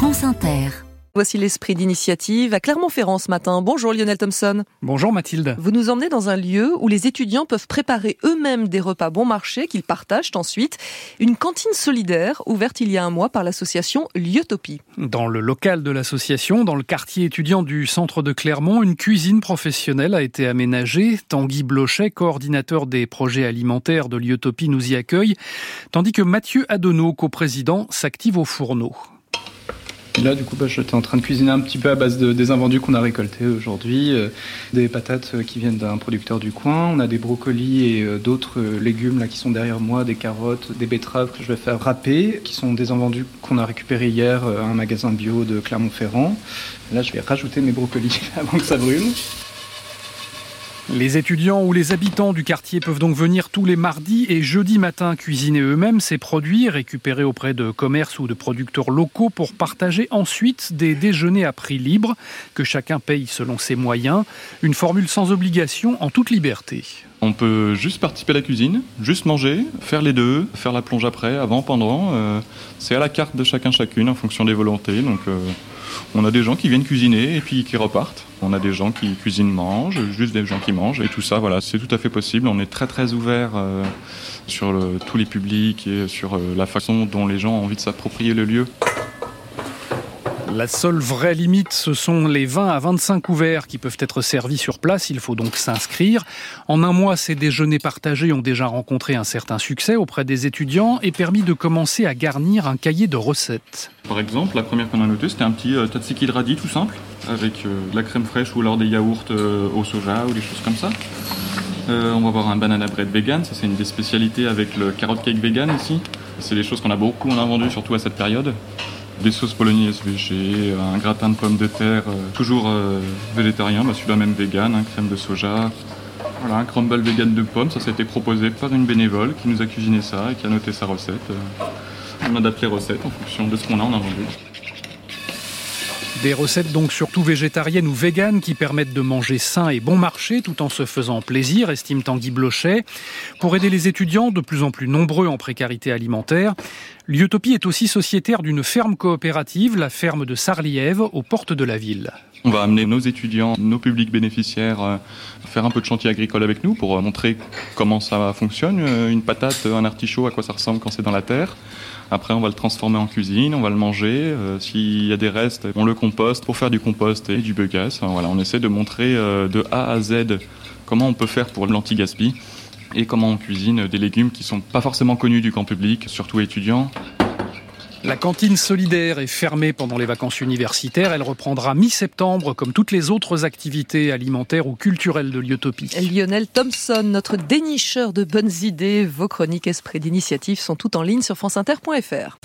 France Inter. Voici l'esprit d'initiative à Clermont-Ferrand ce matin. Bonjour Lionel Thompson. Bonjour Mathilde. Vous nous emmenez dans un lieu où les étudiants peuvent préparer eux-mêmes des repas bon marché qu'ils partagent ensuite. Une cantine solidaire ouverte il y a un mois par l'association Liotopie. Dans le local de l'association, dans le quartier étudiant du centre de Clermont, une cuisine professionnelle a été aménagée. Tanguy Blochet, coordinateur des projets alimentaires de Liotopie, nous y accueille, tandis que Mathieu Adonneau, coprésident, s'active au fourneau. Là, du coup, bah, j'étais en train de cuisiner un petit peu à base de, des invendus qu'on a récoltés aujourd'hui. Euh, des patates euh, qui viennent d'un producteur du coin. On a des brocolis et euh, d'autres légumes là qui sont derrière moi, des carottes, des betteraves que je vais faire râper, qui sont des invendus qu'on a récupérés hier à un magasin bio de Clermont-Ferrand. Là, je vais rajouter mes brocolis avant que ça brûle. Les étudiants ou les habitants du quartier peuvent donc venir tous les mardis et jeudis matin cuisiner eux-mêmes ces produits récupérés auprès de commerces ou de producteurs locaux pour partager ensuite des déjeuners à prix libre que chacun paye selon ses moyens. Une formule sans obligation en toute liberté. On peut juste participer à la cuisine, juste manger, faire les deux, faire la plonge après, avant, pendant. Euh, c'est à la carte de chacun chacune en fonction des volontés. Donc euh, on a des gens qui viennent cuisiner et puis qui repartent. On a des gens qui cuisinent, mangent, juste des gens qui mangent. Et tout ça, voilà, c'est tout à fait possible. On est très très ouvert euh, sur tous les publics et sur euh, la façon dont les gens ont envie de s'approprier le lieu. La seule vraie limite, ce sont les 20 à 25 couverts qui peuvent être servis sur place. Il faut donc s'inscrire. En un mois, ces déjeuners partagés ont déjà rencontré un certain succès auprès des étudiants et permis de commencer à garnir un cahier de recettes. Par exemple, la première qu'on a notée, c'était un petit euh, de radis tout simple, avec euh, de la crème fraîche ou alors des yaourts euh, au soja ou des choses comme ça. on va avoir un banana bread vegan, ça c'est une des spécialités avec le carrot cake vegan ici. C'est des choses qu'on a beaucoup en a vendu, surtout à cette période des sauces bolognaises végé, un gratin de pommes de terre, euh, toujours euh, végétarien, bah celui-là même vegan, hein, crème de soja. Voilà, un crumble vegan de pommes, ça, ça a été proposé par une bénévole qui nous a cuisiné ça et qui a noté sa recette. Euh. On adapte les recettes en fonction de ce qu'on a en a vendu. Des recettes donc surtout végétariennes ou véganes qui permettent de manger sain et bon marché tout en se faisant plaisir, estime Tanguy Blochet. Pour aider les étudiants, de plus en plus nombreux en précarité alimentaire, Liotopie est aussi sociétaire d'une ferme coopérative, la ferme de Sarliève, aux portes de la ville. On va amener nos étudiants, nos publics bénéficiaires, euh, faire un peu de chantier agricole avec nous pour euh, montrer comment ça fonctionne, euh, une patate, un artichaut, à quoi ça ressemble quand c'est dans la terre. Après, on va le transformer en cuisine, on va le manger. S'il y a des restes, on le composte pour faire du compost et du biogas. Voilà, on essaie de montrer de A à Z comment on peut faire pour l'anti-gaspi et comment on cuisine des légumes qui sont pas forcément connus du grand public, surtout étudiants. La cantine solidaire est fermée pendant les vacances universitaires. Elle reprendra mi-septembre comme toutes les autres activités alimentaires ou culturelles de l'Utopie. Lionel Thompson, notre dénicheur de bonnes idées. Vos chroniques Esprit d'initiative sont toutes en ligne sur franceinter.fr.